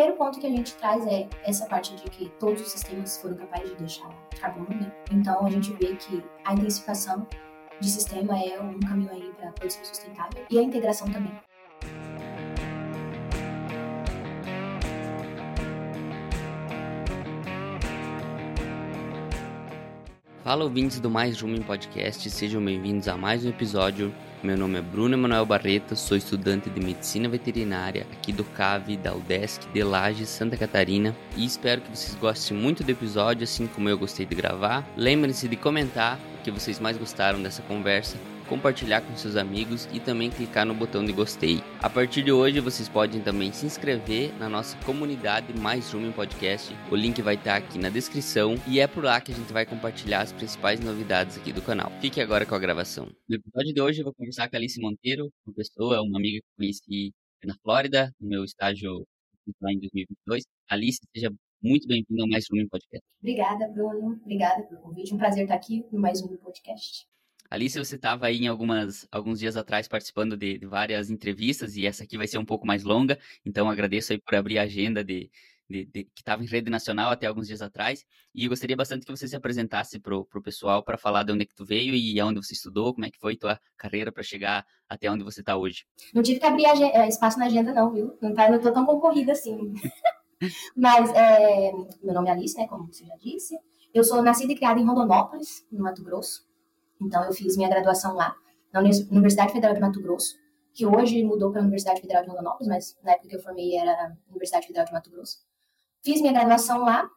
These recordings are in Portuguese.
primeiro ponto que a gente traz é essa parte de que todos os sistemas foram capazes de deixar carbono, né? Então a gente vê que a intensificação de sistema é um caminho aí para a produção sustentável e a integração também. Fala ouvintes do Mais Rumo Podcast, sejam bem-vindos a mais um episódio. Meu nome é Bruno Emanuel Barreto, sou estudante de Medicina Veterinária aqui do CAV da UDESC de Lages, Santa Catarina e espero que vocês gostem muito do episódio, assim como eu gostei de gravar. Lembrem-se de comentar o que vocês mais gostaram dessa conversa compartilhar com seus amigos e também clicar no botão de gostei. A partir de hoje vocês podem também se inscrever na nossa comunidade Mais Rumo Podcast. O link vai estar aqui na descrição e é por lá que a gente vai compartilhar as principais novidades aqui do canal. Fique agora com a gravação. No episódio de hoje eu vou conversar com a Alice Monteiro, uma pessoa, uma amiga que conheci na Flórida, no meu estágio lá em 2022. Alice, seja muito bem-vinda ao Mais Um Podcast. Obrigada, Bruno. Obrigada pelo convite. Um prazer estar aqui no Mais Um Podcast. Alice, você estava aí em algumas, alguns dias atrás participando de, de, várias entrevistas e essa aqui vai ser um pouco mais longa, então agradeço aí por abrir a agenda de, de, de que estava em rede nacional até alguns dias atrás e gostaria bastante que você se apresentasse para o pessoal para falar de onde é que tu veio e aonde você estudou, como é que foi tua carreira para chegar até onde você está hoje. Não tive que abrir eh, espaço na agenda não, viu? Não, tá, não tão concorrida assim. Mas é, meu nome é Alice, né, como você já disse. Eu sou nascida e criada em Rondonópolis, no Mato Grosso. Então, eu fiz minha graduação lá, na Universidade Federal de Mato Grosso, que hoje mudou para a Universidade Federal de Rondonópolis, mas na época que eu formei era Universidade Federal de Mato Grosso. Fiz minha graduação lá.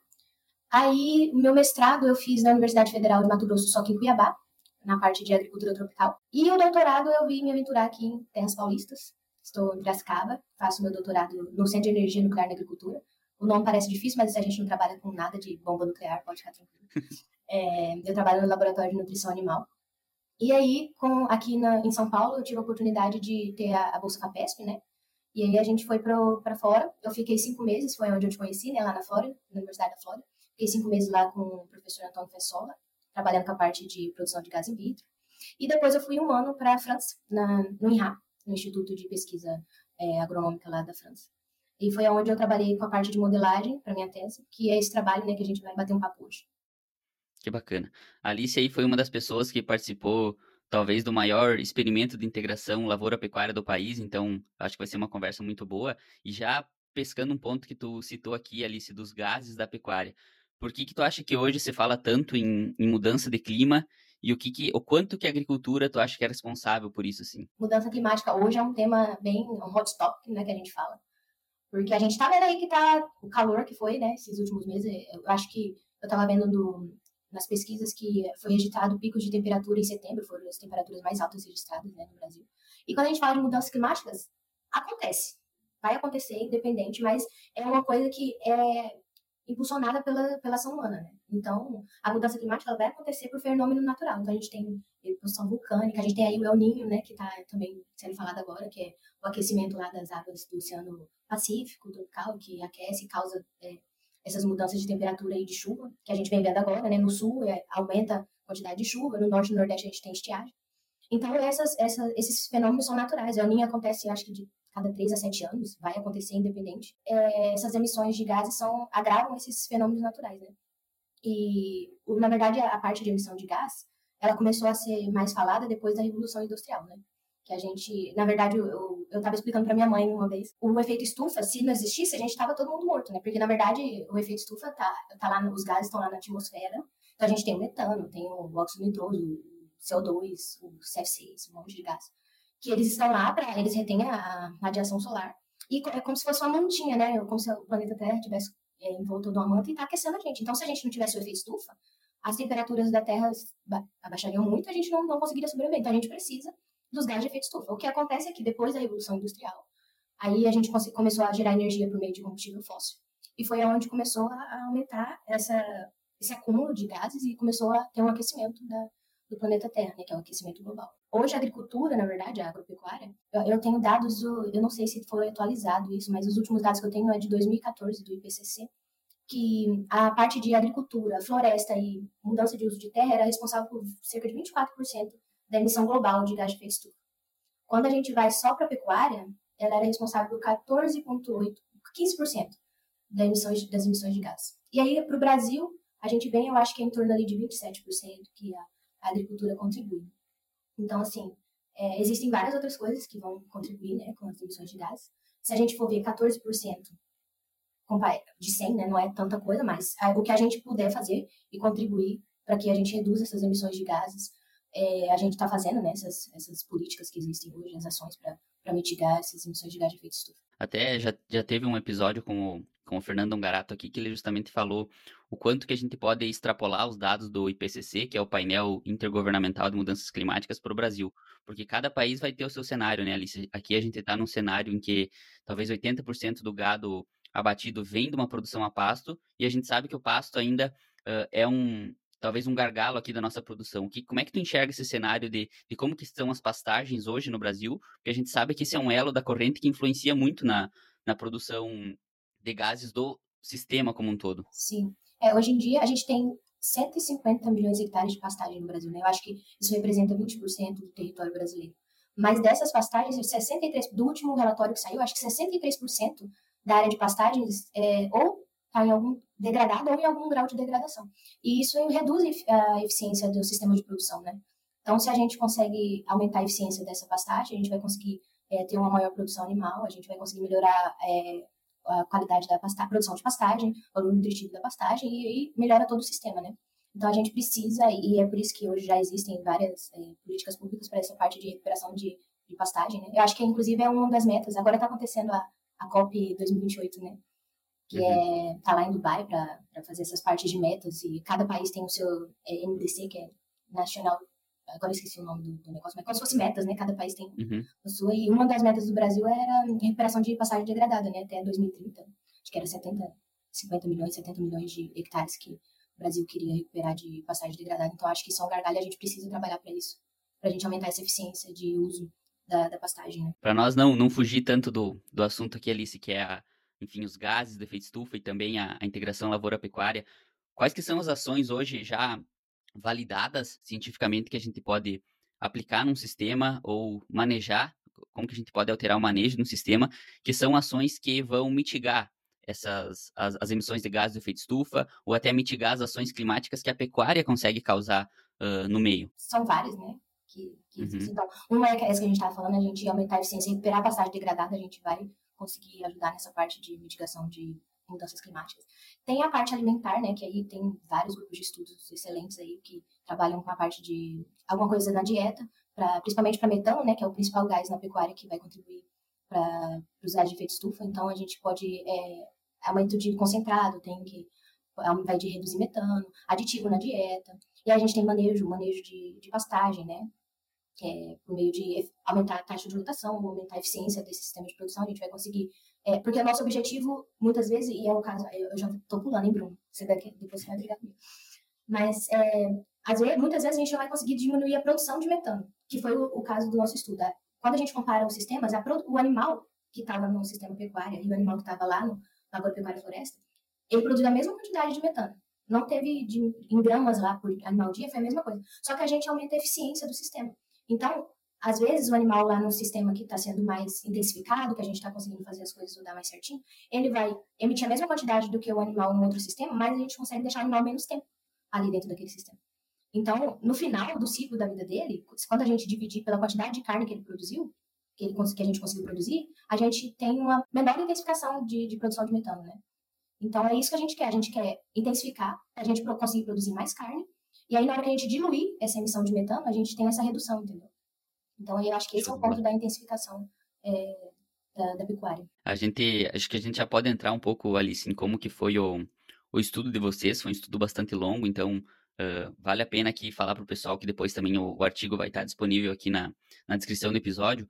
Aí, meu mestrado eu fiz na Universidade Federal de Mato Grosso, só que em Cuiabá, na parte de agricultura tropical. E o doutorado eu vim me aventurar aqui em Terras Paulistas. Estou em Piracicaba, faço meu doutorado no Centro de Energia Nuclear na Agricultura. O nome parece difícil, mas a gente não trabalha com nada de bomba nuclear, pode ficar tranquilo. É, eu trabalho no laboratório de nutrição animal. E aí, com, aqui na, em São Paulo, eu tive a oportunidade de ter a, a Bolsa Capesp, né? E aí a gente foi para fora. Eu fiquei cinco meses, foi onde eu te conheci, né? Lá na Flórida, na Universidade da Flórida. Fiquei cinco meses lá com o professor Antônio Fessola, trabalhando com a parte de produção de gás in vitro. E depois eu fui um ano para a França, na, no INRA, no Instituto de Pesquisa é, Agronômica lá da França. E foi onde eu trabalhei com a parte de modelagem para minha tese, que é esse trabalho né, que a gente vai bater um papo hoje. Que bacana. A Alice aí foi uma das pessoas que participou, talvez, do maior experimento de integração lavoura-pecuária do país, então acho que vai ser uma conversa muito boa. E já pescando um ponto que tu citou aqui, Alice, dos gases da pecuária. Por que, que tu acha que hoje se fala tanto em, em mudança de clima e o que, que o quanto que a agricultura tu acha que é responsável por isso, assim? Mudança climática hoje é um tema bem um hot topic, né, que a gente fala. Porque a gente tá vendo aí que tá o calor que foi, né, esses últimos meses. Eu acho que eu tava vendo do, nas pesquisas que foi registrado picos de temperatura em setembro, foram as temperaturas mais altas registradas né, no Brasil. E quando a gente fala de mudanças climáticas, acontece. Vai acontecer, independente, mas é uma coisa que é impulsionada pela, pela ação humana, né? Então, a mudança climática vai acontecer por fenômeno natural. Então, a gente tem erupção vulcânica, a gente tem aí o El Niño, né, que está também sendo falado agora, que é o aquecimento lá das águas do Oceano Pacífico, tropical, que aquece e causa é, essas mudanças de temperatura e de chuva, que a gente vem vendo agora, né? No sul é, aumenta a quantidade de chuva, no norte e no nordeste a gente tem estiagem. Então, essas, essas, esses fenômenos são naturais. A Ninho acontece, acho que de cada 3 a 7 anos, vai acontecer independente. É, essas emissões de gases são, agravam esses fenômenos naturais, né? E, na verdade, a parte de emissão de gás, ela começou a ser mais falada depois da Revolução Industrial, né? Que a gente, na verdade, eu, eu tava explicando para minha mãe uma vez, o efeito estufa, se não existisse, a gente tava todo mundo morto, né? Porque, na verdade, o efeito estufa tá, tá lá, os gases estão lá na atmosfera, então a gente tem o metano, tem o óxido nitroso, o CO2, o CF6, um monte de gás, que eles estão lá para, eles retêm a radiação solar, e é como se fosse uma mantinha, né? Como se o planeta Terra tivesse é, envolto de uma manta e tá aquecendo a gente. Então, se a gente não tivesse o efeito estufa, as temperaturas da Terra abaixariam muito, a gente não, não conseguiria sobreviver. Então, a gente precisa dos gases de efeito estufa. O que acontece é que depois da Revolução Industrial, aí a gente começou a gerar energia por meio de combustível fóssil. E foi onde começou a aumentar essa, esse acúmulo de gases e começou a ter um aquecimento da, do planeta Terra, né, que é o aquecimento global. Hoje a agricultura, na verdade, a agropecuária, eu, eu tenho dados, do, eu não sei se foi atualizado isso, mas os últimos dados que eu tenho é de 2014 do IPCC, que a parte de agricultura, floresta e mudança de uso de terra era responsável por cerca de 24% da emissão global de gás de estufa. Quando a gente vai só para a pecuária, ela era responsável por 14,8%, 15% das emissões, das emissões de gás. E aí, para o Brasil, a gente vem, eu acho que é em torno ali de 27% que a, a agricultura contribui. Então, assim, é, existem várias outras coisas que vão contribuir né, com as emissões de gás. Se a gente for ver 14% de 100, né, não é tanta coisa, mas o que a gente puder fazer e contribuir para que a gente reduza essas emissões de gases, é, a gente está fazendo né, essas, políticas que existem hoje, as ações para mitigar essas emissões de gás de efeito estufa. Até já, já teve um episódio com o, com o Fernando Ongarato aqui que ele justamente falou o quanto que a gente pode extrapolar os dados do IPCC, que é o painel intergovernamental de mudanças climáticas para o Brasil, porque cada país vai ter o seu cenário, né, Alice? Aqui a gente está num cenário em que talvez 80% do gado abatido vem de uma produção a pasto, e a gente sabe que o pasto ainda uh, é um, talvez um gargalo aqui da nossa produção. Que, como é que tu enxerga esse cenário de, de como que estão as pastagens hoje no Brasil? Porque a gente sabe que esse é um elo da corrente que influencia muito na, na produção de gases do sistema como um todo. Sim. É, hoje em dia a gente tem 150 milhões de hectares de pastagem no Brasil. Né? Eu acho que isso representa 20% do território brasileiro. Mas dessas pastagens, 63 do último relatório que saiu, acho que 63% da área de pastagens é, ou está em algum degradado ou em algum grau de degradação. E isso reduz a eficiência do sistema de produção, né? Então, se a gente consegue aumentar a eficiência dessa pastagem, a gente vai conseguir é, ter uma maior produção animal, a gente vai conseguir melhorar é, a qualidade da pastagem, produção de pastagem, o valor nutritivo da pastagem e aí melhora todo o sistema, né? Então, a gente precisa, e é por isso que hoje já existem várias é, políticas públicas para essa parte de recuperação de, de pastagem, né? Eu acho que, inclusive, é uma das metas. Agora está acontecendo a, a COP 2028, né? Que uhum. é tá lá em Dubai para fazer essas partes de metas e cada país tem o seu é, NDC que é National agora esqueci o nome do, do, negócio mas como se fosse metas né cada país tem uhum. a sua e uma das metas do Brasil era recuperação de passagem degradada né até 2030 acho que era 70 50 milhões 70 milhões de hectares que o Brasil queria recuperar de passagem degradada então acho que isso é um gargalho a gente precisa trabalhar para isso para a gente aumentar essa eficiência de uso da, da pastagem né? para nós não não fugir tanto do, do assunto aqui Alice que é a enfim, os gases do efeito estufa e também a, a integração lavoura-pecuária. Quais que são as ações hoje já validadas cientificamente que a gente pode aplicar num sistema ou manejar, como que a gente pode alterar o manejo de um sistema, que são ações que vão mitigar essas as, as emissões de gases do efeito estufa ou até mitigar as ações climáticas que a pecuária consegue causar uh, no meio. São várias, né? Que, que uhum. Então, uma é essa que a gente estava falando, a gente aumentar a eficiência e recuperar a passagem degradada, a gente vai conseguir ajudar nessa parte de mitigação de mudanças climáticas. Tem a parte alimentar, né, que aí tem vários grupos de estudos excelentes aí que trabalham com a parte de alguma coisa na dieta, pra, principalmente para metano, né, que é o principal gás na pecuária que vai contribuir para os gases de efeito estufa. Então a gente pode é, aumento de concentrado, tem que vai de reduzir metano, aditivo na dieta. E a gente tem manejo, manejo de, de pastagem, né? É, por meio de aumentar a taxa de rotação, aumentar a eficiência desse sistema de produção, a gente vai conseguir. É, porque o nosso objetivo, muitas vezes, e é o caso, eu já estou pulando, hein, Bruno? Você daqui, depois você vai brigar comigo. Mas, é, às vezes, muitas vezes, a gente vai conseguir diminuir a produção de metano, que foi o, o caso do nosso estudo. Quando a gente compara os sistemas, o animal que estava no sistema pecuário e o animal que estava lá no agropecuária floresta, ele produziu a mesma quantidade de metano. Não teve de, em gramas lá por animal dia, foi a mesma coisa. Só que a gente aumenta a eficiência do sistema. Então, às vezes, o animal lá no sistema que está sendo mais intensificado, que a gente está conseguindo fazer as coisas rodar mais certinho, ele vai emitir a mesma quantidade do que o animal no outro sistema, mas a gente consegue deixar o animal menos tempo ali dentro daquele sistema. Então, no final do ciclo da vida dele, quando a gente dividir pela quantidade de carne que ele produziu, que, ele, que a gente conseguiu produzir, a gente tem uma menor intensificação de, de produção de metano, né? Então, é isso que a gente quer. A gente quer intensificar, a gente conseguir produzir mais carne e aí, na hora que a gente diluir essa emissão de metano, a gente tem essa redução, entendeu? Então, eu acho que esse é o ponto da intensificação é, da, da, pecuária. A gente, acho que a gente já pode entrar um pouco, Alice, em como que foi o, o estudo de vocês. Foi um estudo bastante longo, então uh, vale a pena aqui falar para o pessoal que depois também o, o, artigo vai estar disponível aqui na, na descrição do episódio.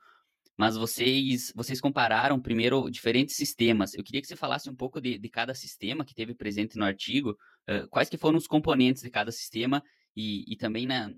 Mas vocês, vocês compararam primeiro diferentes sistemas. Eu queria que você falasse um pouco de, de cada sistema que teve presente no artigo, uh, quais que foram os componentes de cada sistema e, e também na,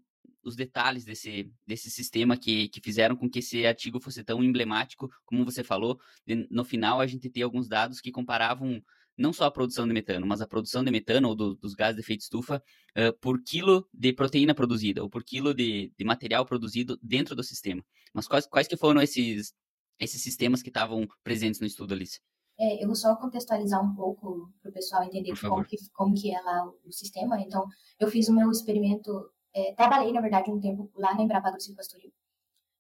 os detalhes desse, desse sistema que, que fizeram com que esse artigo fosse tão emblemático, como você falou. De, no final, a gente tem alguns dados que comparavam não só a produção de metano, mas a produção de metano ou do, dos gases de efeito estufa uh, por quilo de proteína produzida ou por quilo de, de material produzido dentro do sistema. Mas quais, quais que foram esses, esses sistemas que estavam presentes no estudo, Alice? É, eu vou só contextualizar um pouco para o pessoal entender como que, como que é lá o, sistema. Então, eu fiz o meu experimento, é, trabalhei, na verdade, um tempo lá na Embrapa Agrocil Pastoril.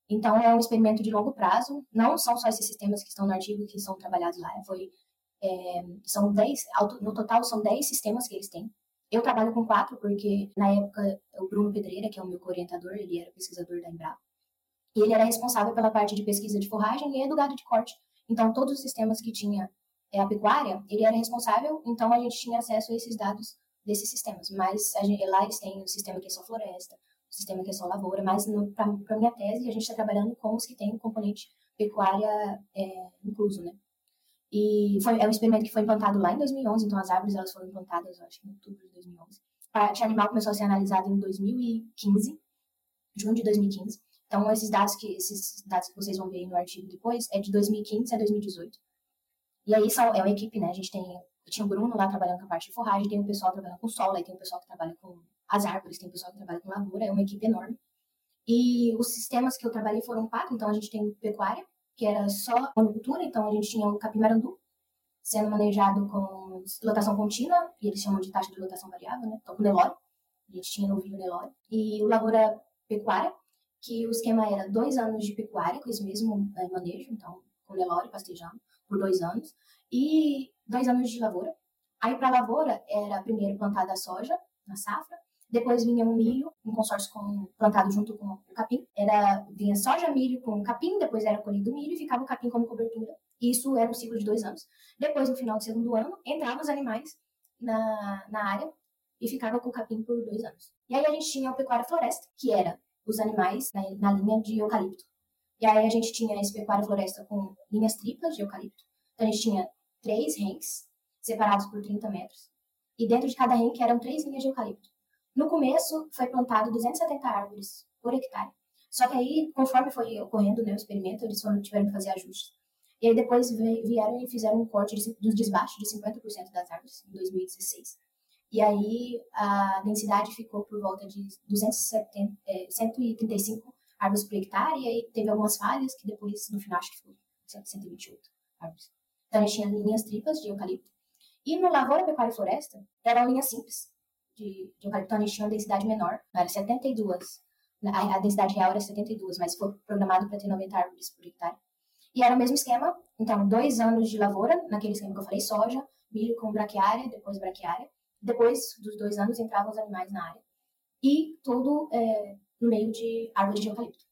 Então, é um experimento de longo prazo. Não são só esses sistemas que estão no artigo que são trabalhados lá. Foi, é, são 10, no total, são 10 sistemas que eles têm. Eu trabalho com quatro, porque na época o Bruno Pedreira, que é o meu orientador, ele era pesquisador da Embrapa, e ele era responsável pela parte de pesquisa de forragem e do gado de corte. Então, todos os sistemas que tinha é, a pecuária, ele era responsável, então a gente tinha acesso a esses dados desses sistemas. Mas gente, lá eles têm o sistema que é só floresta, o sistema que é só lavoura, mas para minha tese a gente está trabalhando com os que têm componente pecuária é, incluso, né? E foi, é um experimento que foi implantado lá em 2011, então as árvores elas foram implantadas, acho, em outubro de 2011. A parte animal começou a ser analisada em 2015, junho de 2015. Então, esses dados que esses dados que vocês vão ver no artigo depois é de 2015 a 2018. E aí é uma equipe, né? A gente tem tinha o Bruno lá trabalhando com a parte de forragem, tem o pessoal trabalhando com solo, aí tem o pessoal que trabalha com as árvores, tem o pessoal que trabalha com lavoura, é uma equipe enorme. E os sistemas que eu trabalhei foram quatro, então a gente tem pecuária, que era só monocultura, então a gente tinha o capim-marandu, sendo manejado com lotação contínua, e eles chamam de taxa de lotação variável, né? Então, com Nelore, a gente tinha no vinho Nelore. E o lavoura pecuária, que o esquema era dois anos de pecuária, com esse mesmo é, manejo, então com Nelore pastejando, por dois anos, e dois anos de lavoura. Aí, para lavoura, era primeiro plantada a soja, na safra, depois vinha o milho, um consórcio com, plantado junto com o capim. Era, vinha soja, milho com capim, depois era colhido o milho e ficava o capim como cobertura. Isso era um ciclo de dois anos. Depois, no final do segundo ano, entravam os animais na, na área e ficava com o capim por dois anos. E aí a gente tinha a pecuária floresta, que era os animais na, na linha de eucalipto. E aí a gente tinha esse pecuária floresta com linhas triplas de eucalipto. Então a gente tinha três renques separados por 30 metros. E dentro de cada renque eram três linhas de eucalipto. No começo foi plantado 270 árvores por hectare. Só que aí, conforme foi ocorrendo né, o experimento, eles foram, tiveram que fazer ajustes. E aí depois vieram e fizeram um corte dos desbaixos de 50% das árvores em 2016. E aí a densidade ficou por volta de 270, é, 135 árvores por hectare, e aí teve algumas falhas que depois, no final, acho que foi 128 árvores. Então a gente tinha linhas triplas de eucalipto. E no Lavoura Pecuária e Floresta, eram linhas simples de, de eucalipto, a gente tinha uma densidade menor, era 72. A, a densidade real era 72, mas foi programado para ter 90 árvores por hectare. E era o mesmo esquema, então, dois anos de lavoura, naquele esquema que eu falei, soja, milho com braquiária, depois braquiária. Depois dos dois anos entravam os animais na área. E tudo é, no meio de árvores de eucalipto.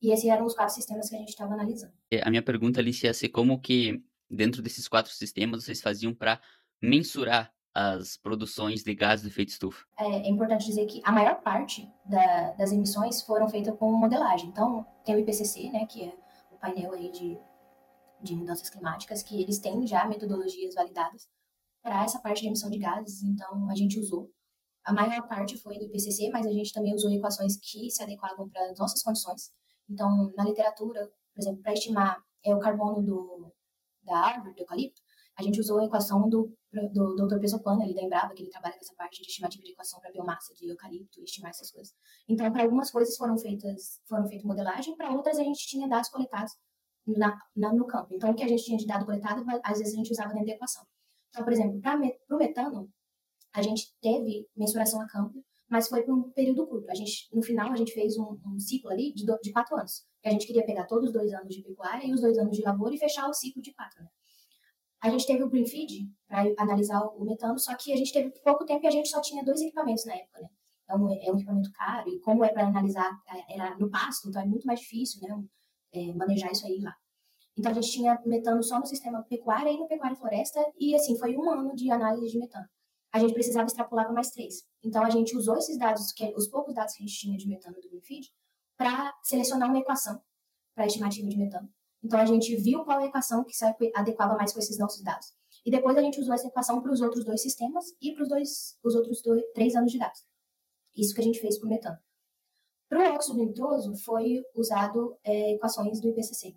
E esses eram os quatro sistemas que a gente estava analisando. É, a minha pergunta, Alice, ia ser como que, dentro desses quatro sistemas, vocês faziam para mensurar as produções de gases de efeito estufa? É, é importante dizer que a maior parte da, das emissões foram feitas com modelagem. Então, tem o IPCC, né, que é o painel aí de, de mudanças climáticas, que eles têm já metodologias validadas para essa parte de emissão de gases. Então, a gente usou. A maior parte foi do IPCC, mas a gente também usou equações que se adequavam para as nossas condições. Então, na literatura, por exemplo, para estimar é, o carbono do, da árvore, do eucalipto, a gente usou a equação do, do, do Dr. Pesopano, ali da Embrapa, que ele trabalha com essa parte de estimativa de equação para biomassa de eucalipto e estimar essas coisas. Então, para algumas coisas foram feitas, foram feitas modelagem, para outras a gente tinha dados coletados na, na, no campo. Então, o que a gente tinha de dado coletado, às vezes a gente usava dentro da equação. Então, por exemplo, para o metano, a gente teve mensuração a campo, mas foi por um período curto. A gente, no final, a gente fez um, um ciclo ali de, do, de quatro anos. Que a gente queria pegar todos os dois anos de pecuária e os dois anos de lavoura e fechar o ciclo de quatro. Né? A gente teve o Green Feed para analisar o metano, só que a gente teve pouco tempo e a gente só tinha dois equipamentos na época, né? Então, é um equipamento caro e como é para analisar, é, era no pasto, então é muito mais difícil, né? É, manejar isso aí lá. Então, a gente tinha metano só no sistema pecuária e no pecuária e floresta e, assim, foi um ano de análise de metano. A gente precisava extrapolar para mais três. Então, a gente usou esses dados, que, os poucos dados que a gente tinha de metano do Green Feed, para selecionar uma equação para estimativa de metano. Então a gente viu qual é a equação que se adequava mais com esses nossos dados. E depois a gente usou essa equação para os outros dois sistemas e para os dois, os outros dois, três anos de dados. Isso que a gente fez para o metano. Para o óxido nitroso foi usado é, equações do IPCC.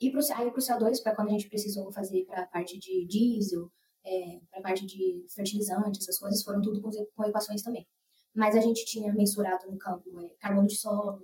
E para o CO2, para quando a gente precisou fazer para a parte de diesel, é, para a parte de fertilizante, essas coisas, foram tudo com, com, equações também. Mas a gente tinha mensurado no campo é, carbono de solo,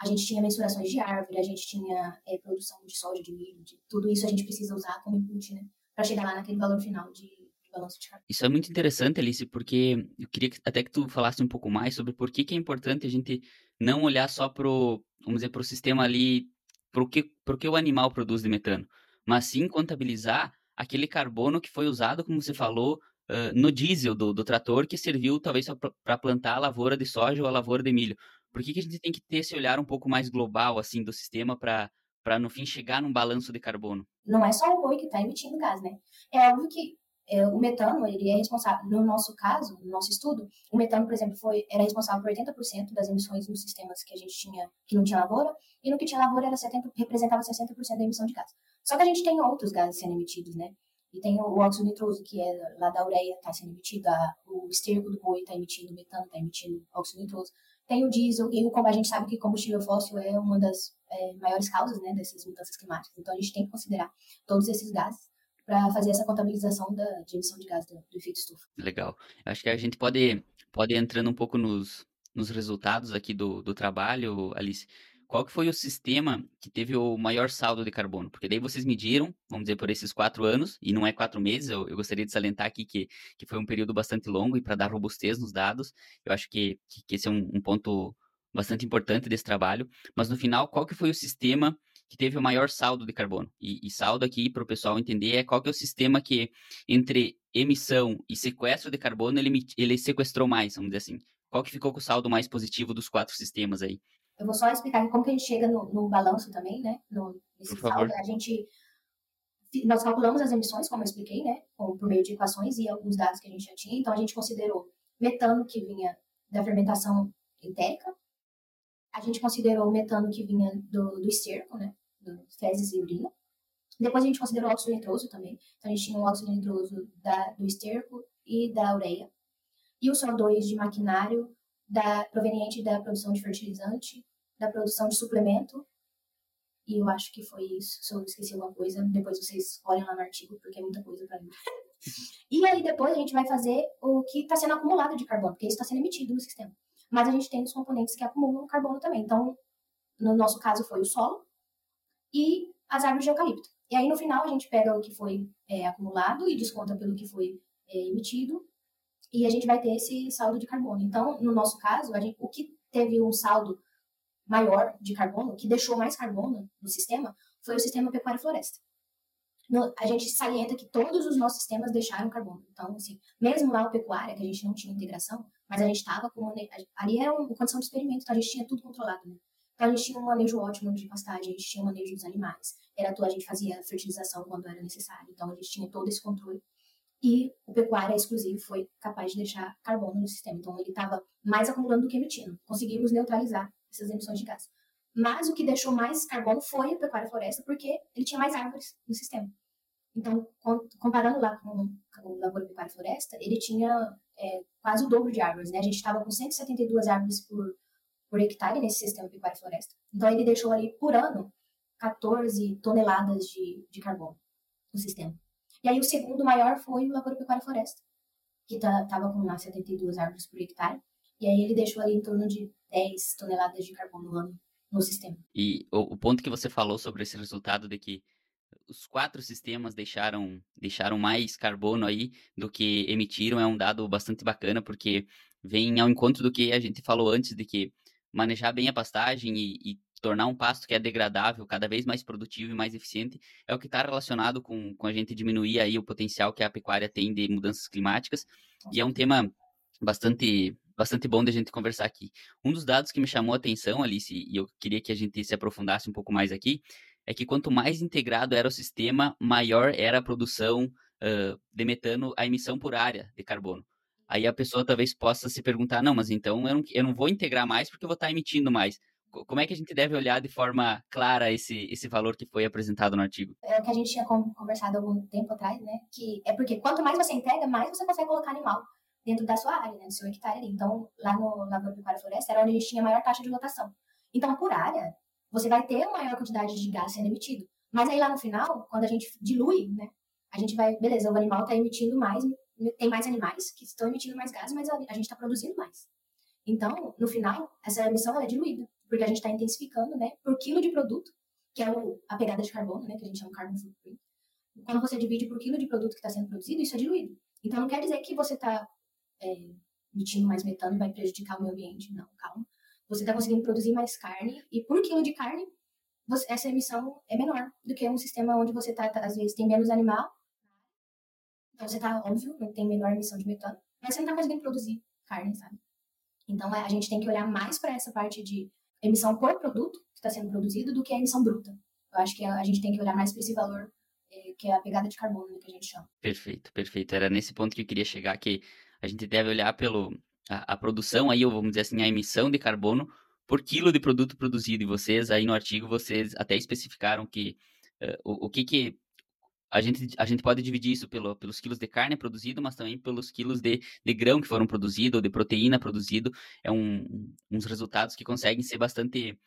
a gente tinha mensurações de árvore, a gente tinha é, produção de soja, de milho, de, tudo isso a gente precisa usar como input, né? Para chegar lá naquele valor final de, de balanço de carbono. Isso é muito interessante, Alice, porque eu queria até que tu falasse um pouco mais sobre por que, que é importante a gente não olhar só pro, vamos dizer, pro sistema ali, pro que, pro que o animal produz de metano, mas sim contabilizar aquele carbono que foi usado, como você falou, uh, no diesel do, do trator, que serviu talvez para plantar a lavoura de soja ou a lavoura de milho. Por que, que a gente tem que ter esse olhar um pouco mais global, assim, do sistema para para no fim chegar num balanço de carbono? Não é só o boi que está emitindo gás, né? É óbvio que é, o metano, ele é responsável, no nosso caso, no nosso estudo, o metano, por exemplo, foi, era responsável por 80% das emissões nos sistemas que a gente tinha, que não tinha lavoura, e no que tinha lavoura era 70, representava 60% da emissão de gás. Só que a gente tem outros gases sendo emitidos, né? E tem o óxido nitroso, que é lá da ureia, está sendo emitido, a, o esterco do boi está emitindo metano, está emitindo óxido nitroso. Tem o diesel, e como a gente sabe que combustível fóssil é uma das é, maiores causas né, dessas mudanças climáticas. Então, a gente tem que considerar todos esses gases para fazer essa contabilização da, de emissão de gás do, do efeito estufa. Legal. Acho que a gente pode, pode entrando um pouco nos, nos resultados aqui do, do trabalho, Alice qual que foi o sistema que teve o maior saldo de carbono? Porque daí vocês mediram, vamos dizer, por esses quatro anos, e não é quatro meses, eu, eu gostaria de salientar aqui que, que foi um período bastante longo e para dar robustez nos dados, eu acho que, que, que esse é um, um, ponto bastante importante desse trabalho, mas no final, qual que foi o sistema que teve o maior saldo de carbono? E, e saldo aqui, para o pessoal entender, é qual que é o sistema que, entre emissão e sequestro de carbono, ele, ele sequestrou mais, vamos dizer assim. Qual que ficou com o saldo mais positivo dos quatro sistemas aí? Eu vou só explicar como que a gente chega no, no balanço também, né? No, nesse Por saldo. A gente, nós calculamos as emissões, como eu expliquei, né? por meio de equações e alguns dados que a gente já tinha. Então, a gente considerou metano que vinha da fermentação entérica. A gente considerou o metano que vinha do, do esterco, né? Do fezes e urina. Depois a gente considerou o óxido nitroso também. Então, a gente tinha o óxido nitroso da, do esterco e da ureia. E o CO2 de maquinário da, proveniente da produção de fertilizante, da produção de suplemento. E eu acho que foi isso. Se eu esqueci alguma coisa, depois vocês olhem lá no artigo, porque é muita coisa para mim. e aí depois a gente vai fazer o que está sendo acumulado de carbono, porque isso está sendo emitido no sistema. Mas a gente tem os componentes que acumulam carbono também. Então, no nosso caso foi o solo e as árvores de eucalipto. E aí no final a gente pega o que foi é, acumulado e desconta pelo que foi é, emitido e a gente vai ter esse saldo de carbono. Então, no nosso caso, gente, o que teve um saldo maior de carbono, que deixou mais carbono no sistema, foi o sistema pecuária-floresta. A gente salienta que todos os nossos sistemas deixaram carbono. Então, assim, mesmo lá o pecuária, que a gente não tinha integração, mas a gente estava com. Ali era uma condição de experimento, então a gente tinha tudo controlado, né? Então a gente tinha um manejo ótimo de pastagem, a gente tinha um manejo dos animais. Era a gente fazia fertilização quando era necessário. Então a gente tinha todo esse controle e o pecuária exclusivo foi capaz de deixar carbono no sistema. Então, ele estava mais acumulando do que emitindo. Conseguimos neutralizar essas emissões de gás. Mas o que deixou mais carbono foi a pecuária floresta, porque ele tinha mais árvores no sistema. Então, comparando lá com o Lavoura Pecuária Floresta, ele tinha é, quase o dobro de árvores. Né? A gente estava com 172 árvores por, por hectare nesse sistema Pecuária Floresta. Então, ele deixou ali, por ano, 14 toneladas de, de carbono no sistema. E aí o segundo maior foi o Lavoura Pecuária Floresta, que estava tá, com lá 72 árvores por hectare. E aí ele deixou ali em torno de 10 toneladas de carbono no ano no sistema. E o, o ponto que você falou sobre esse resultado de que os quatro sistemas deixaram, deixaram mais carbono aí do que emitiram é um dado bastante bacana, porque vem ao encontro do que a gente falou antes, de que manejar bem a pastagem e, e tornar um pasto que é degradável cada vez mais produtivo e mais eficiente é o que está relacionado com, com a gente diminuir aí o potencial que a pecuária tem de mudanças climáticas e é um tema bastante bastante bom de a gente conversar aqui. Um dos dados que me chamou a atenção, Alice, e eu queria que a gente se aprofundasse um pouco mais aqui, é que quanto mais integrado era o sistema, maior era a produção uh, de metano, a emissão por área de carbono. Aí a pessoa talvez possa se perguntar, não, mas então eu não, eu não vou integrar mais porque eu vou estar emitindo mais como é que a gente deve olhar de forma clara esse, esse valor que foi apresentado no artigo? É o que a gente tinha conversado algum tempo atrás, né? Que é porque quanto mais você entrega, mais você consegue colocar animal dentro da sua área, né? Do seu hectare ali. Então, lá no Lavoura Pecuária Floresta era onde a gente tinha a maior taxa de lotação. Então, por área, você vai ter uma maior quantidade de gás sendo emitido. Mas aí lá no final, quando a gente dilui, né? A gente vai, beleza, o animal está emitindo mais, tem mais animais que estão emitindo mais gás, mas a, gente está produzindo mais. Então, no final, essa emissão é diluída. porque a gente está intensificando, né, por quilo de produto, que é o, a pegada de carbono, né, que a gente chama carbon footprint. Quando você divide por quilo de produto que está sendo produzido, isso é diluído. Então, não quer dizer que você está é, emitindo mais metano e vai prejudicar o meio ambiente. Não, calma. Você está conseguindo produzir mais carne e por quilo de carne, você, essa emissão é menor do que um sistema onde você está, às vezes, tem menos animal. Então, você está, óbvio, tem menor emissão de metano, mas você não está conseguindo produzir carne, sabe? Então, é, a gente tem que olhar mais para essa parte de emissão por produto que está sendo produzido do que a emissão bruta. Eu acho que a, gente tem que olhar mais para esse valor é, que é a pegada de carbono, né, que a gente chama. Perfeito, perfeito. Era nesse ponto que eu queria chegar, que a gente deve olhar pelo a, a produção aí, ou vamos dizer assim, a emissão de carbono por quilo de produto produzido. E vocês, aí no artigo, vocês até especificaram que uh, o, o que que a gente, a gente pode dividir isso pelo, pelos quilos de carne produzido, mas também pelos quilos de, de grão que foram produzidos, ou de proteína produzido. É um, uns resultados que conseguem ser bastante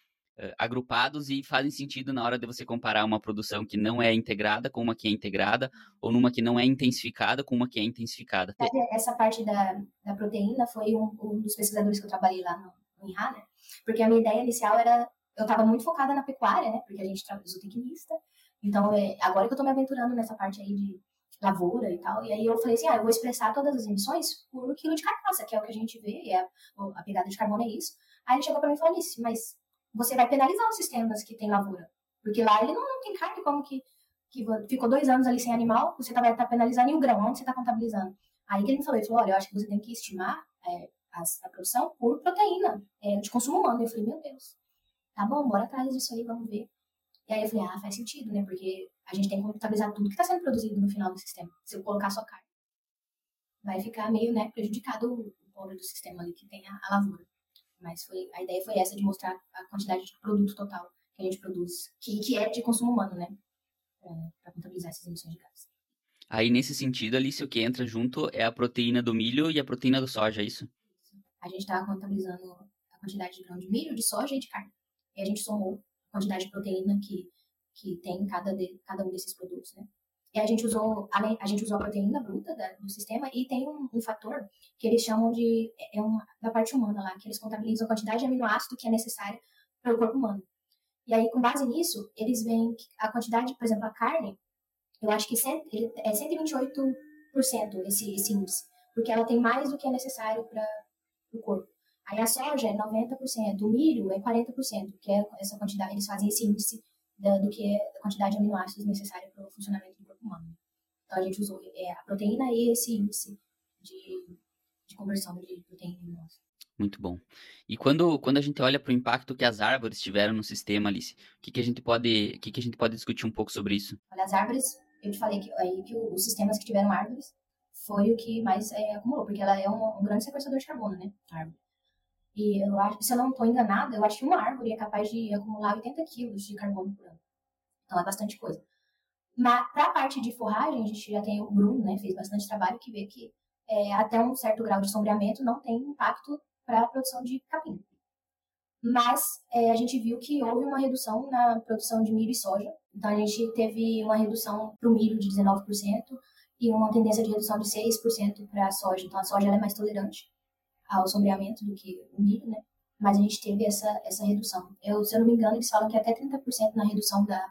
agrupados e fazem sentido na hora de você comparar uma produção que não é integrada com uma que é integrada, ou numa que não é intensificada com uma que é intensificada. Essa parte da, da proteína foi um, um dos pesquisadores que eu trabalhei lá no, no INRA, né? Porque a minha ideia inicial era, eu estava muito focada na pecuária, né? Porque a gente é zootecnista, então é, agora que eu estou me aventurando nessa parte aí de lavoura e tal, e aí eu falei assim, ah, eu vou expressar todas as emissões por quilo de carcaça, que é o que a gente vê, é, a pegada de carbono é isso. Aí ele chegou para mim e falou isso, mas você vai penalizar os sistemas que tem lavoura. Porque lá ele não, não tem carne, como que, que ficou dois anos ali sem animal, você tá, vai estar tá penalizando e o grão, onde você está contabilizando? Aí que ele me falou, ele falou, olha, eu acho que você tem que estimar é, a, a, produção por proteína é, de consumo humano. Eu falei, meu Deus, tá bom, bora atrás disso aí, vamos ver. E aí eu falei, ah, faz sentido, né? Porque a gente tem que contabilizar tudo que está sendo produzido no final do sistema. Se eu colocar só carne, vai ficar meio, né, prejudicado o pobre do sistema ali que tem a, a lavoura. Mas foi, a ideia foi essa de mostrar a quantidade de produto total que a gente produz, que, que é de consumo humano, né? Para contabilizar essas emissões de gás. Aí, nesse sentido, Alice, o que entra junto é a proteína do milho e a proteína do soja, é isso? A gente está contabilizando a quantidade de grão de milho, de soja e de carne. E a gente somou a quantidade de proteína que, que tem cada, de, cada um desses produtos, né? E a gente usou, a gente usou a proteína bruta do sistema e tem um, um, fator que eles chamam de, é, é uma, da parte humana lá, que eles contabilizam a quantidade de aminoácido que é necessária para o corpo humano. E aí, com base nisso, eles veem a quantidade, por exemplo, a carne, eu acho que é 128% esse, esse índice, porque ela tem mais do que é necessário para o corpo. Aí a soja é 90%, o milho é 40%, que é essa quantidade, eles fazem esse índice da, do que é a quantidade de aminoácidos necessária para o funcionamento humano. Então a gente usou é, a proteína e esse índice de, de conversão de proteína e aminoácidos. Muito bom. E quando, quando a gente olha para o impacto que as árvores tiveram no sistema, Alice, o que, que a gente pode, que, que a gente pode discutir um pouco sobre isso? Olha, as árvores, eu te falei que, aí que os sistemas que tiveram árvores foi o que mais é, acumulou, porque ela é um, um, grande sequestrador de carbono, né? A árvore. E eu acho, se eu não estou enganada, eu acho que uma árvore é capaz de acumular 80 quilos de carbono por ano. Então é bastante coisa. Para a parte de forragem, a gente já tem o Bruno, né, fez bastante trabalho que vê que é, até um certo grau de sombreamento não tem impacto para a produção de capim. Mas é, a gente viu que houve uma redução na produção de milho e soja. Então a gente teve uma redução para o milho de 19% e uma tendência de redução de 6% para a soja. Então a soja é mais tolerante ao sombreamento do que o milho, né? Mas a gente teve essa, essa redução. Eu, se eu não me engano, eles falam que até 30% na redução da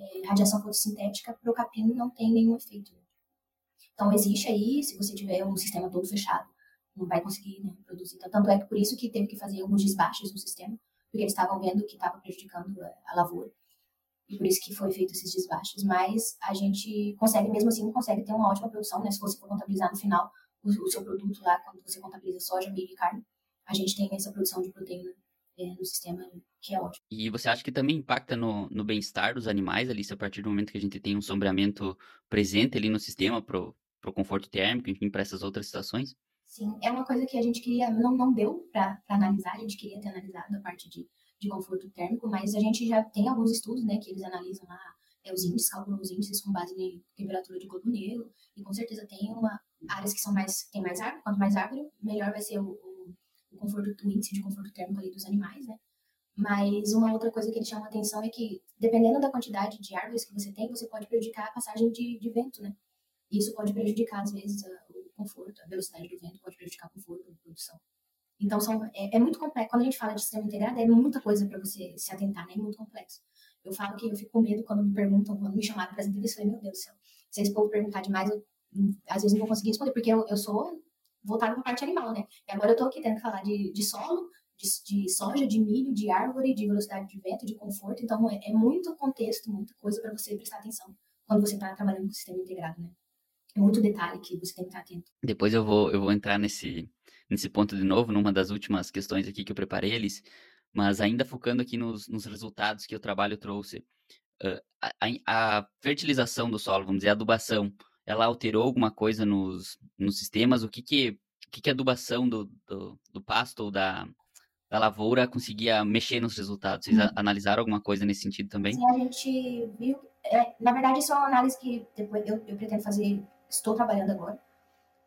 é, radiação fotossintética capim não tem nenhum efeito. Então, existe aí, se você tiver um sistema todo fechado, não vai conseguir né, produzir. Então, tanto é que por isso que teve que fazer alguns desbaixes no sistema, porque eles estavam vendo que estava prejudicando a lavoura. E por isso que foi feito esses desbaixes. Mas a gente consegue, mesmo assim, consegue ter uma ótima produção, né? Se você for contabilizar no final o, o seu produto lá, quando você contabiliza soja, milho e carne, a gente tem essa produção de proteína é, no sistema que é ótimo. E você acha que também impacta no, no bem-estar dos animais ali, a partir do momento que a gente tem um sombreamento presente ali no sistema para o conforto térmico, enfim, para essas outras situações? Sim, é uma coisa que a gente queria, não, não deu para analisar, a gente queria ter analisado a parte de, de conforto térmico, mas a gente já tem alguns estudos, né, que eles analisam lá é, os índices, calculam os índices com base em temperatura de corpo negro, e com certeza tem uma, áreas que são mais, tem mais árvore, quanto mais árvore, melhor vai ser o conforto, o índice de conforto térmico ali dos animais, né? Mas uma outra coisa que ele chama atenção é que, dependendo da quantidade de árvores que você tem, você pode prejudicar a passagem de, de vento, né? E isso pode prejudicar, às vezes, a, o conforto, a velocidade do vento pode prejudicar o conforto, a produção. Então, são, é, é, muito complexo. Quando a gente fala de sistema integrado, é muita coisa para você se atentar, né? É muito complexo. Eu falo que eu fico com medo quando me perguntam, quando me chamaram para as entrevistas, eu falei, meu Deus do céu, se esse povo perguntar demais, eu, às vezes não vou conseguir responder, porque eu, eu sou voltada para a parte animal, né? E agora eu estou aqui tendo que falar de, de solo, de, de, soja, de milho, de árvore, de velocidade de vento, de conforto. Então, é, é muito contexto, muita coisa para você prestar atenção quando você está trabalhando com o sistema integrado, né? É muito detalhe que você tem que estar atento. Depois eu vou, eu vou entrar nesse, nesse ponto de novo, numa das últimas questões aqui que eu preparei eles, mas ainda focando aqui nos, nos resultados que o trabalho trouxe. Uh, a, a, fertilização do solo, vamos dizer, a adubação, ela alterou alguma coisa nos, nos sistemas? O que que, o que, que a adubação do, do, do pasto ou da, da lavoura conseguia mexer nos resultados? Vocês uhum. analisaram alguma coisa nesse sentido também? Sim, a gente viu. É, na verdade, isso é uma análise que depois eu, eu pretendo fazer, estou trabalhando agora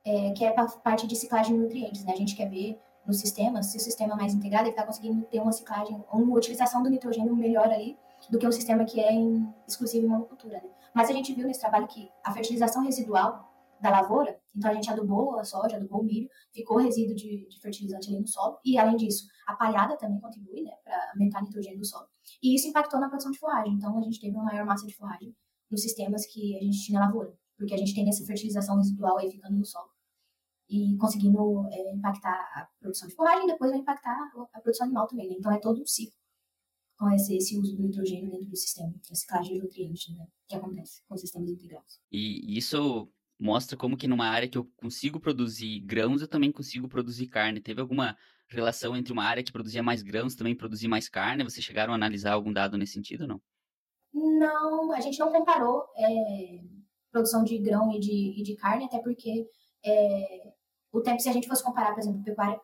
é, que é a parte de ciclagem de nutrientes. Né? A gente quer ver no sistema, se o sistema é mais integrado, ele está conseguindo ter uma ciclagem, uma utilização do nitrogênio melhor ali do que um sistema que é em, exclusivo em monocultura. Né? Mas a gente viu nesse trabalho que a fertilização residual da lavoura, então a gente adubou a soja, adubou o milho, ficou resíduo de, de fertilizante ali no solo, e além disso, a palhada também contribui né, para aumentar o nitrogênio do solo. E isso impactou na produção de forragem, então a gente teve uma maior massa de forragem nos sistemas que a gente tinha na lavoura, porque a gente tem essa fertilização residual aí ficando no solo e conseguindo é, impactar a produção de forragem, depois vai impactar a produção animal também. Né? Então é todo um ciclo com esse, esse, uso do nitrogênio dentro do sistema, a ciclagem de nutrientes né? que acontece com sistemas integrados. E isso mostra como que numa área que eu consigo produzir grãos, eu também consigo produzir carne. Teve alguma relação entre uma área que produzia mais grãos também produzir mais carne? Vocês chegaram a analisar algum dado nesse sentido ou não? Não, a gente não comparou é, produção de grão e de, e de carne, até porque é, o tempo, se a gente fosse comparar, por exemplo, pecuária,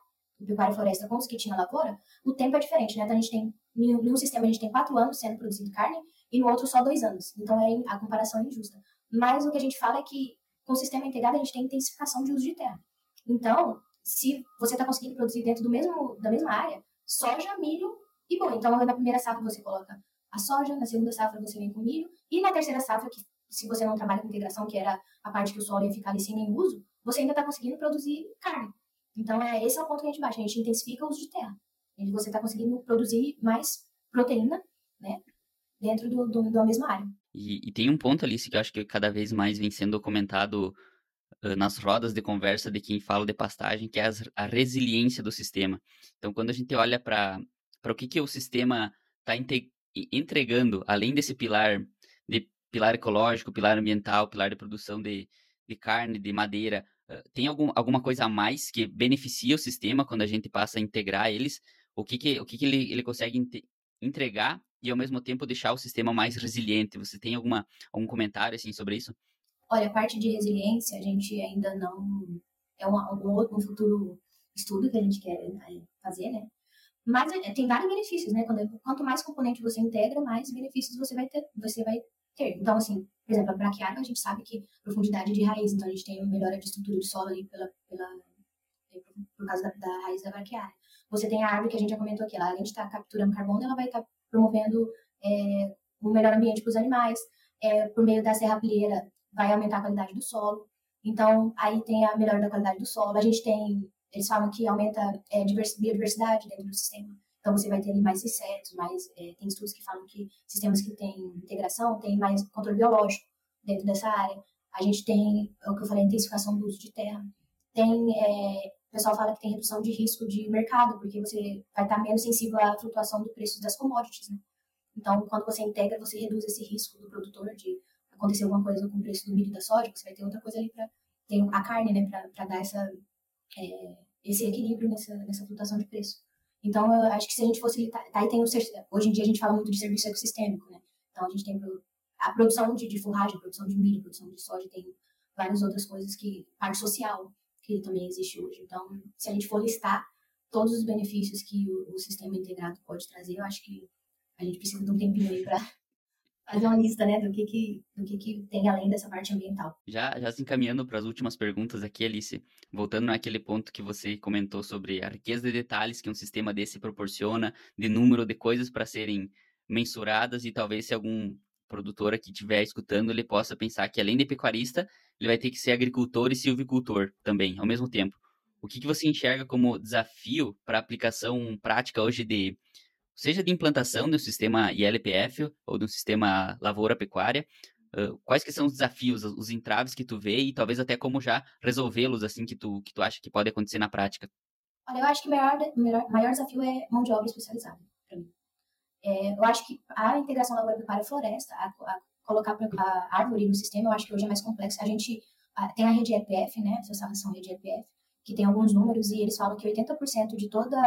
pecuária floresta com os que tinha lavoura, o tempo é diferente, né? Então a gente tem, em um sistema a gente tem quatro anos sendo produzido carne e no outro só dois anos. Então é, a comparação é injusta. Mas o que a gente fala é que com o sistema integrado a gente tem intensificação de uso de terra. Então, se você está conseguindo produzir dentro do mesmo, da mesma área, soja, milho e boi. Então, na primeira safra você coloca a soja, na segunda safra você vem com milho, e na terceira safra, que se você não trabalha com integração, que era a parte que o solo ia ficar ali sem nenhum uso, você ainda está conseguindo produzir carne. Então, é, esse é o ponto que a gente baixa. A gente intensifica o uso de terra. E você está conseguindo produzir mais proteína, né? Dentro do, do da mesma área. E, e, tem um ponto, Alice, que eu acho que cada vez mais vem sendo comentado uh, nas rodas de conversa de quem fala de pastagem, que é a, a resiliência do sistema. Então, quando a gente olha para o que, que o sistema está entregando, além desse pilar de pilar ecológico, pilar ambiental, pilar de produção de, de carne, de madeira, tem algum, alguma coisa a mais que beneficia o sistema quando a gente passa a integrar eles? O que, que, o que, que ele, ele consegue entregar e, ao mesmo tempo, deixar o sistema mais resiliente? Você tem alguma, algum comentário assim, sobre isso? Olha, a parte de resiliência, a gente ainda não. É uma, um, outro, um futuro estudo que a gente quer né, fazer, né? Mas é, tem vários benefícios, né? Quando, quanto mais componente você integra, mais benefícios você vai ter, você vai ter. Então, assim, por exemplo, a braquiária, a gente sabe que profundidade de raiz, então a gente tem uma melhora de estrutura de solo ali pela, pela, por causa da, da raiz da braquiária. Você tem a árvore que a gente já comentou aqui, ela além de estar tá capturando carbono, ela vai estar tá promovendo é, um melhor ambiente para os animais. É, por meio da serrapilheira, vai aumentar a qualidade do solo. Então, aí tem a melhora da qualidade do solo. A gente tem, eles falam que aumenta é, biodiversidade dentro do sistema. Então, você vai ter mais insetos, mais, é, tem estudos que falam que sistemas que têm integração têm mais controle biológico dentro dessa área. A gente tem, é o que eu falei, intensificação do uso de terra. Tem, é, o pessoal fala que tem redução de risco de mercado, porque você vai estar menos sensível à flutuação do preço das commodities, né? Então, quando você integra, você reduz esse risco do produtor de acontecer alguma coisa com o preço do milho e da soja, você vai ter outra coisa ali para ter a carne, né, para dar essa, é, esse equilíbrio nessa, nessa flutuação de preço. Então, eu acho que se a gente fosse. Tá, aí tem o, hoje em dia a gente fala muito de serviço ecossistêmico, né? Então, a gente tem a produção de, de forragem, produção de milho, produção de soja, tem várias outras coisas que. parte social, que também existe hoje. Então, se a gente for listar todos os benefícios que o, o sistema integrado pode trazer, eu acho que a gente precisa de um tempinho aí para fazer uma lista, né, do que que, do que que tem além dessa parte ambiental. Já, já se encaminhando para as últimas perguntas aqui, Alice, voltando naquele ponto que você comentou sobre a riqueza de detalhes que um sistema desse proporciona, de número de coisas para serem mensuradas e talvez se algum produtor aqui estiver escutando, ele possa pensar que além de pecuarista, ele vai ter que ser agricultor e silvicultor também, ao mesmo tempo. o que, que você enxerga como desafio para aplicação prática hoje de seja de implantação do sistema ILPF ou do sistema lavoura-pecuária, uh, quais que são os desafios, os entraves que tu vê e talvez até como já resolvê-los, assim, que tu, que tu acha que pode acontecer na prática? Olha, eu acho que o maior, maior, desafio é mão de obra especializada, mim. É, eu acho que a integração lavoura-pecuária-floresta, a, a, colocar a árvore no sistema, eu acho que hoje é mais complexo. A gente a, tem a rede EPF, né, Associação Rede EPF, que tem alguns números e eles falam que 80% de toda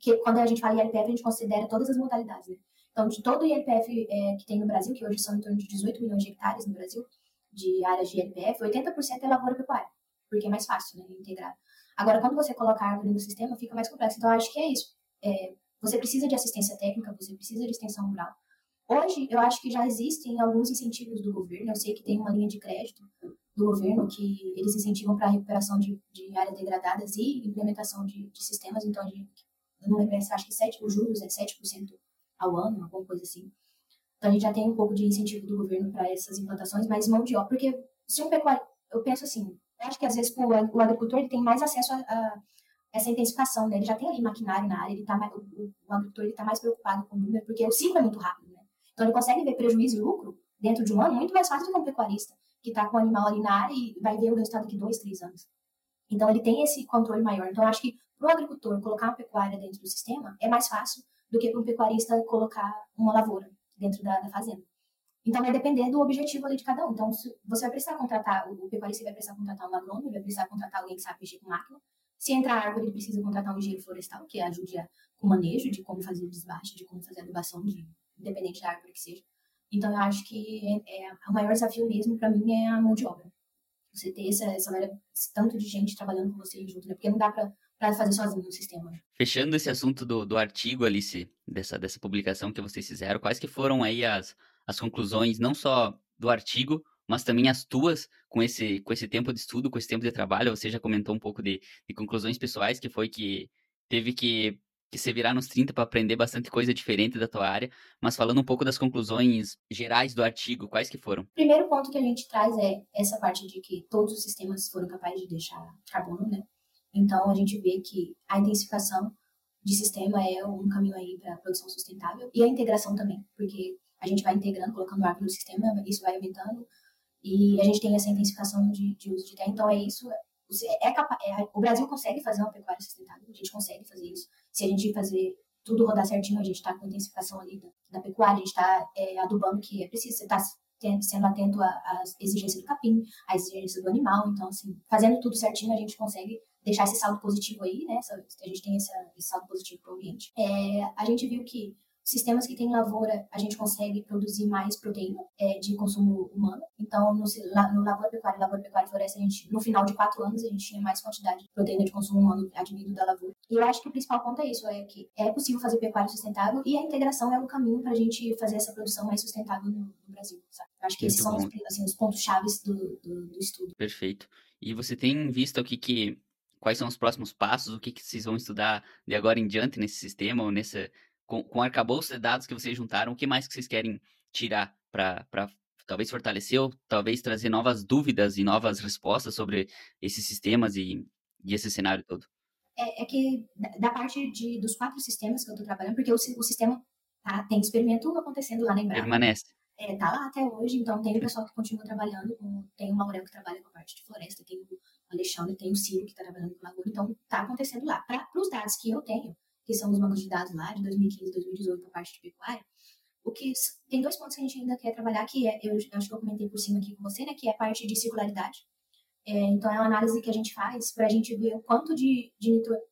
que quando a gente fala ILPF, a gente considera todas as modalidades, né? Então, de todo o ILPF é, que tem no Brasil, que hoje são em torno de 18 milhões de hectares no Brasil, de áreas de ILPF, 80% é lavoura pecuária, porque é mais fácil, né, integrar. Agora, quando você coloca a árvore no sistema, fica mais complexo. Então, eu acho que é isso. É, você precisa de assistência técnica, você precisa de extensão rural. Hoje, eu acho que já existem alguns incentivos do governo. Eu sei que tem uma linha de crédito do governo que eles incentivam para a recuperação de, de áreas degradadas e implementação de, de sistemas. Então, de, eu não lembro, acho que 7, os juros é 7% ao ano, alguma coisa assim. Então a gente já tem um pouco de incentivo do governo para essas implantações, mas mão de obra, porque se um pecuário, eu penso assim, eu acho que às vezes o, o agricultor ele tem mais acesso a, a, essa intensificação, né? Ele já tem ali maquinário na área, ele tá mais, o, o, agricultor está mais preocupado com o número, porque o ciclo é muito rápido? Então ele consegue ver prejuízo e lucro dentro de um ano muito mais fácil do que um pecuarista, que está com o animal ali na área e vai ver o resultado daqui dois, três anos. Então ele tem esse controle maior. Então eu acho que para o agricultor colocar uma pecuária dentro do sistema é mais fácil do que para um pecuarista colocar uma lavoura dentro da, da, fazenda. Então, vai depender do objetivo ali de cada um. Então, você vai precisar contratar, o pecuarista vai precisar contratar um agrônomo, vai precisar contratar alguém que sabe mexer com máquina. Se entrar árvore, ele precisa contratar um engenheiro florestal, que ajude com o manejo de como fazer o desbaste, de como fazer a adubação, de, independente da árvore que seja. Então, eu acho que é, é, o maior desafio mesmo, para mim, é a mão de obra. Você ter essa, essa, esse tanto de gente trabalhando com você junto, né? Porque não dá para fazer sozinho o sistema. Fechando esse assunto do, do artigo, Alice, dessa, dessa publicação que vocês fizeram, quais que foram aí as, as conclusões, não só do artigo, mas também as tuas com esse, com esse tempo de estudo, com esse tempo de trabalho? Você já comentou um pouco de, de conclusões pessoais, que foi que teve que, que se virar nos 30 para aprender bastante coisa diferente da tua área, mas falando um pouco das conclusões gerais do artigo, quais que foram? Primeiro ponto que a gente traz é essa parte de que todos os sistemas foram capazes de deixar carbono, né? Então, a gente vê que a intensificação de sistema é um caminho aí para produção sustentável e a integração também, porque a gente vai integrando, colocando árvore no sistema, isso vai aumentando e a gente tem essa intensificação de, de uso de terra. Então, é isso. É, capaz, é, o Brasil consegue fazer uma pecuária sustentável, a gente consegue fazer isso. Se a gente fazer tudo rodar certinho, a gente está com intensificação ali da, da, pecuária, a gente está é, adubando que é preciso, você está sendo atento às exigências do capim, às exigências do animal. Então, assim, fazendo tudo certinho, a gente consegue deixar esse saldo positivo aí, né? A gente tem esse saldo positivo para o ambiente. É, a gente viu que sistemas que têm lavoura, a gente consegue produzir mais proteína é, de consumo humano. Então, no, no lavoura pecuária, lavoura pecuária e floresta, a gente, no final de quatro anos, a gente tinha mais quantidade de proteína de consumo humano adquirido da lavoura. E eu acho que o principal ponto é isso, é que é possível fazer pecuária sustentável e a integração é um caminho para a gente fazer essa produção mais sustentável no, no Brasil, sabe? Eu acho que Muito esses bom. são os, assim, os pontos chaves do, do, do estudo. Perfeito. E você tem visto aqui que quais são os próximos passos, o que, que vocês vão estudar de agora em diante nesse sistema, ou nessa, com, com o arcabouço de dados que vocês juntaram, o que mais que vocês querem tirar para talvez fortalecer ou talvez trazer novas dúvidas e novas respostas sobre esses sistemas e, e esse cenário todo? É, é que da parte de, dos quatro sistemas que eu estou trabalhando, porque o, o sistema tá, tem experimento acontecendo lá na Embrapa. Permanece. É, tá lá até hoje, então tem o pessoal que continua trabalhando, com, tem o Maurel que trabalha com a parte de floresta, tem o Alexandre, tem o Ciro que está trabalhando com Laguna, então está acontecendo lá. Para os dados que eu tenho, que são os bancos de dados lá de 2015 2018, a parte de pecuária, o que tem dois pontos que a gente ainda quer trabalhar, que é, eu acho que eu comentei por cima aqui com você, né, que é a parte de circularidade. É, então, é uma análise que a gente faz para a gente ver o quanto de, de nitrogênio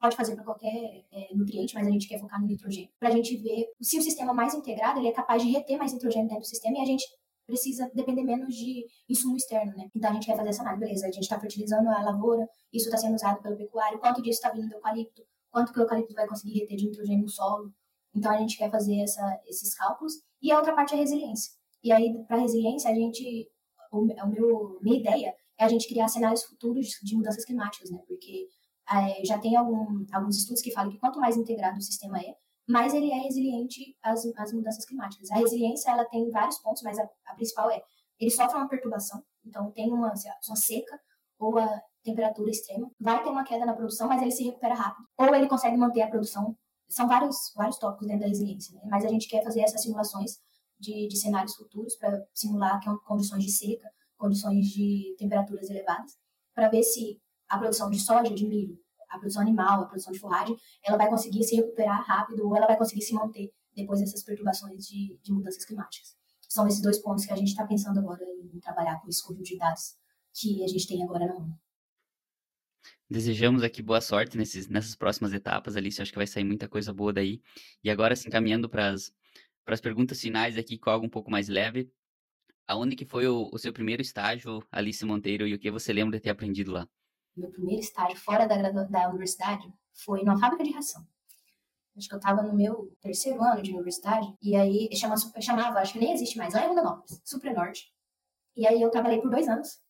pode fazer para qualquer é, nutriente, mas a gente quer focar no nitrogênio, para a gente ver se o sistema mais integrado ele é capaz de reter mais nitrogênio dentro do sistema e a gente precisa depender menos de insumo externo, né? Então a gente quer fazer essa análise, beleza, a gente está fertilizando a lavoura, isso está sendo usado pelo pecuário, quanto disso está vindo do eucalipto, quanto que o eucalipto vai conseguir reter de nitrogênio no solo. Então a gente quer fazer essa, esses cálculos. E a outra parte é a resiliência. E aí, para resiliência, a gente, o, o meu, minha ideia é a gente criar cenários futuros de mudanças climáticas, né? Porque é, já tem algum, alguns estudos que falam que quanto mais integrado o sistema é, mas ele é resiliente às, às mudanças climáticas. A resiliência ela tem vários pontos, mas a, a principal é ele sofre uma perturbação, então tem uma, uma seca ou a, temperatura extrema, vai ter uma queda na produção, mas ele se recupera rápido. Ou ele consegue manter a produção. São vários, vários tópicos dentro da resiliência, né? mas a gente quer fazer essas simulações de, de cenários futuros para simular é condições de seca, condições de temperaturas elevadas, para ver se a produção de soja, de milho, a produção animal, a produção de forragem, ela vai conseguir se recuperar rápido ou ela vai conseguir se manter depois dessas perturbações de, de mudanças climáticas. São esses dois pontos que a gente está pensando agora em trabalhar com esse conjunto de dados que a gente tem agora na mão. Desejamos aqui boa sorte nesses, nessas próximas etapas, Alice. Acho que vai sair muita coisa boa daí. E agora, assim, caminhando para as perguntas finais aqui, com algo um pouco mais leve. Aonde que foi o, o, seu primeiro estágio, Alice Monteiro, e o que você lembra de ter aprendido lá? Meu primeiro estágio fora da, da universidade foi numa fábrica de ração. Acho que eu estava no meu terceiro ano de universidade, e aí chama, chamava, acho que nem existe mais, lá em Rondonópolis, Suprenorte. E aí eu trabalhei por dois anos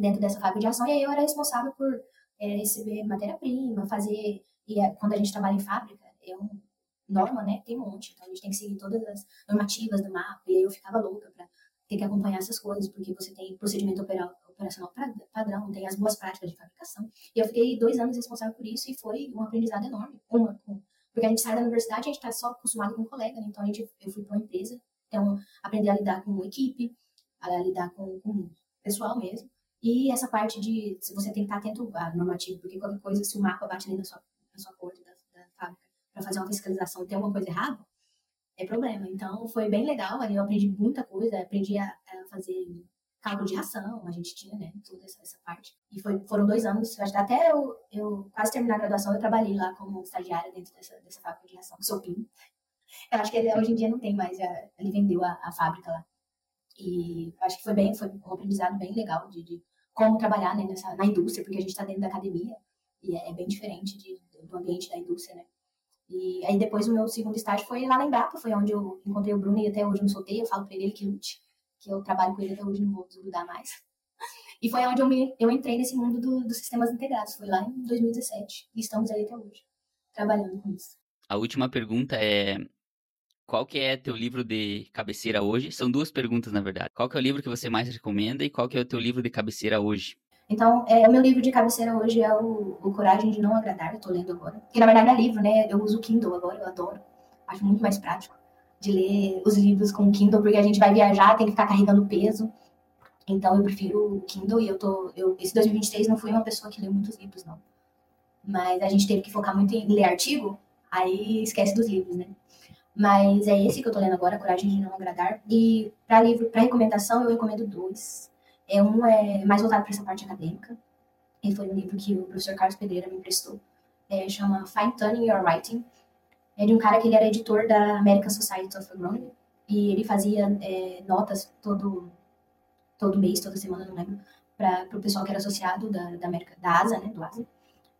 dentro dessa fábrica de ração, e aí eu era responsável por é, receber matéria-prima, fazer. E é, quando a gente trabalha em fábrica, é um norma, né? Tem um monte. Então a gente tem que seguir todas as normativas do mapa. E aí eu ficava louca para ter que acompanhar essas coisas, porque você tem procedimento operacional padrão, tem as boas práticas de fabricação. E eu fiquei dois anos responsável por isso e foi um aprendizado enorme. Uma, porque a gente sai da universidade, a gente está só acostumado com um colega, né? então a gente, eu fui para uma empresa, então aprender a lidar com equipe, a lidar com, com pessoal mesmo. E essa parte de se você tem que estar atento à normativa, porque qualquer coisa, se o mapa bate ali na sua, na sua porta da, da fábrica para fazer uma fiscalização e tem alguma coisa errada, é problema. Então foi bem legal, ali eu aprendi muita coisa, aprendi a, a fazer cálculo de ração, a gente tinha, né, toda essa, essa parte. E foi, foram dois anos, até eu, eu quase terminar a graduação, eu trabalhei lá como estagiária dentro dessa, dessa fábrica de ração, Sopim. Eu acho que ele, hoje em dia não tem mais, ele vendeu a, a fábrica lá. E acho que foi bem, foi um aprendizado bem legal de, de como trabalhar né, nessa, na indústria, porque a gente está dentro da academia e é, é bem diferente de, do ambiente da indústria, né? E aí depois o meu segundo estágio foi lá na Embrapa, foi onde eu encontrei o Bruno e até hoje eu não soltei, eu falo para ele que lute, que eu trabalho com ele até hoje, não vou desgrudar mais. E foi onde eu, me, eu entrei nesse mundo do, dos sistemas integrados, foi lá em 2017, e estamos aí até hoje, trabalhando com isso. A última pergunta é, qual que é teu livro de cabeceira hoje? São duas perguntas, na verdade. Qual que é o livro que você mais recomenda e qual que é o teu livro de cabeceira hoje? Então, é, o meu livro de cabeceira hoje é o, o Coragem de Não Agradar, eu tô lendo agora. Que na verdade é livro, né? Eu uso o Kindle agora, eu adoro. Acho muito mais prático de ler os livros com o Kindle, porque a gente vai viajar, tem que ficar carregando peso. Então eu prefiro o Kindle e eu tô. Eu, esse 2023 não fui uma pessoa que leu muitos livros, não. Mas a gente teve que focar muito em ler artigo, aí esquece dos livros, né? Mas é esse que eu tô lendo agora, Coragem de Não Agradar. E para livro, para recomendação, eu recomendo dois. É um é mais voltado para essa parte acadêmica. E foi um livro que o professor Carlos Pereira me emprestou. É, chama Fine Tuning Your Writing. É de um cara que ele era editor da American Society of Agronomy. E ele fazia é, notas todo, todo mês, toda semana, não lembro, para o pessoal que era associado da, da América, da ASA, né, do ASA.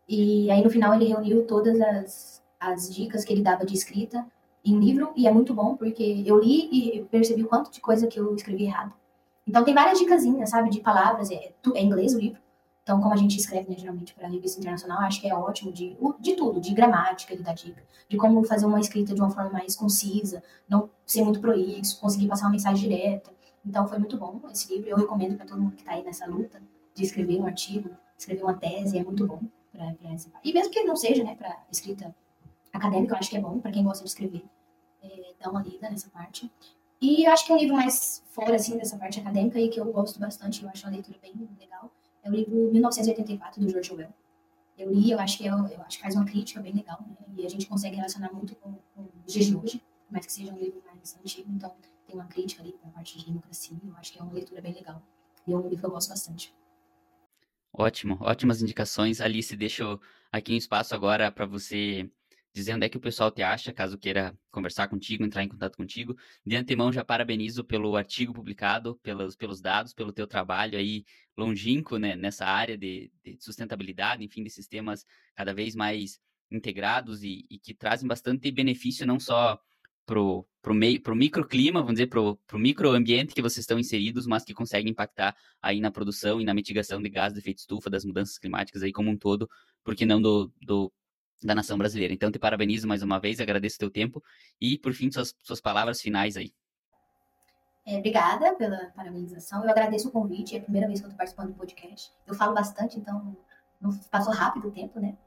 E aí no final ele reuniu todas as, as dicas que ele dava de escrita em livro e é muito bom porque eu li e percebi o quanto de coisa que eu escrevi errado. Então tem várias dicasinhas, sabe, de palavras, é, é inglês o livro. Então, como a gente escreve, né, geralmente, para revista internacional, acho que é ótimo de, de tudo, de gramática, ele dá dica, de como fazer uma escrita de uma forma mais concisa, não ser muito prolixo, conseguir passar uma mensagem direta. Então, foi muito bom esse livro, eu recomendo para todo mundo que está aí nessa luta de escrever um artigo, escrever uma tese, é muito bom para E mesmo que não seja, né, para escrita acadêmica, eu acho que é bom para quem gosta de escrever, é, dar uma lida nessa parte. E eu acho que é um livro mais fora, assim, dessa parte acadêmica e que eu gosto bastante, eu acho uma leitura bem legal. É o livro 1984, do George Orwell. Eu li, eu acho que, eu, é eu acho que faz uma crítica bem legal, né? E a gente consegue relacionar muito com, com os dias de hoje, mais que seja um livro mais antigo, então tem uma crítica ali a parte de democracia, eu acho que é uma leitura bem legal. E é um livro que eu gosto bastante. Ótimo, ótimas indicações. Alice, deixo aqui um espaço agora para você dizer onde é que o pessoal te acha, caso queira conversar contigo, entrar em contato contigo. De antemão, já parabenizo pelo artigo publicado, pelos, pelos dados, pelo teu trabalho aí longínquo né, nessa área de, de, sustentabilidade, enfim, de sistemas cada vez mais integrados e, e que trazem bastante benefício não só pro, pro, meio, pro microclima, vamos dizer, pro, pro microambiente que vocês estão inseridos, mas que conseguem impactar aí na produção e na mitigação de gases de efeito estufa, das mudanças climáticas aí como um todo, porque não do, do da nação brasileira. Então, te parabenizo mais uma vez, agradeço o teu tempo e, por fim, suas, suas palavras finais aí. É, obrigada pela parabenização. Eu agradeço o convite, é a primeira vez que eu estou participando do podcast. Eu falo bastante, então passou rápido o tempo, né?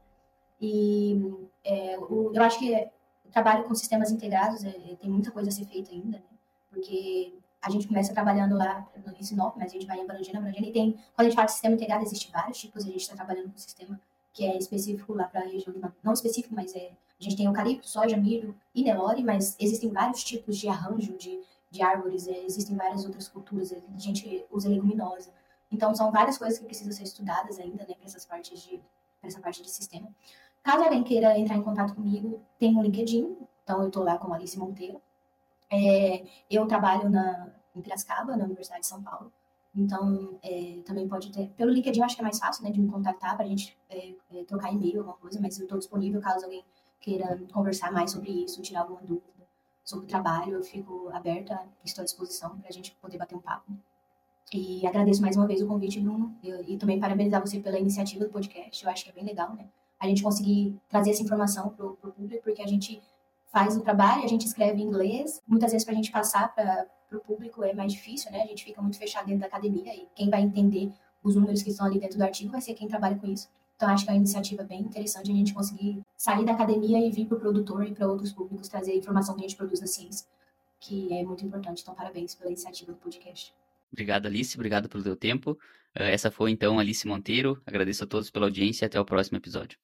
E é, o, eu acho que o trabalho com sistemas integrados é, tem muita coisa a ser feita ainda, né? Porque a gente começa trabalhando lá no Sinop, mas a gente vai abrangendo, abrangendo, e tem, quando a gente fala de sistema integrado, existe vários tipos, a gente está trabalhando com sistema que é específico lá para a região, não específico, mas é, a gente tem eucalipto, soja, milho e Nelore, mas existem vários tipos de arranjo de, de árvores, é, existem várias outras culturas, a gente usa leguminosa. Então, são várias coisas que precisam ser estudadas ainda, né, para essas partes de, essa parte de sistema. Caso alguém queira entrar em contato comigo, tem um LinkedIn, então eu estou lá com Alice Monteiro, é, eu trabalho na, em Piracicaba, na Universidade de São Paulo. Então, é, também pode ter. Pelo LinkedIn, eu acho que é mais fácil né, de me contactar para a gente é, é, trocar e-mail, alguma coisa, mas eu estou disponível caso alguém queira conversar mais sobre isso, tirar alguma dúvida sobre o trabalho. Eu fico aberta, estou à disposição para a gente poder bater um papo. E agradeço mais uma vez o convite, Bruno, e também parabenizar você pela iniciativa do podcast. Eu acho que é bem legal, né? A gente conseguir trazer essa informação para o público, porque a gente faz o trabalho, a gente escreve em inglês. Muitas vezes, para a gente passar para o público é mais difícil, né? A gente fica muito fechado dentro da academia e quem vai entender os números que estão ali dentro do artigo vai ser quem trabalha com isso. Então, acho que é uma iniciativa bem interessante a gente conseguir sair da academia e vir para o produtor e para outros públicos trazer a informação que a gente produz na ciência, que é muito importante. Então, parabéns pela iniciativa do podcast. Obrigado, Alice. Obrigado pelo teu tempo. Eh, essa foi, então, Alice Monteiro. Agradeço a todos pela audiência e até o próximo episódio.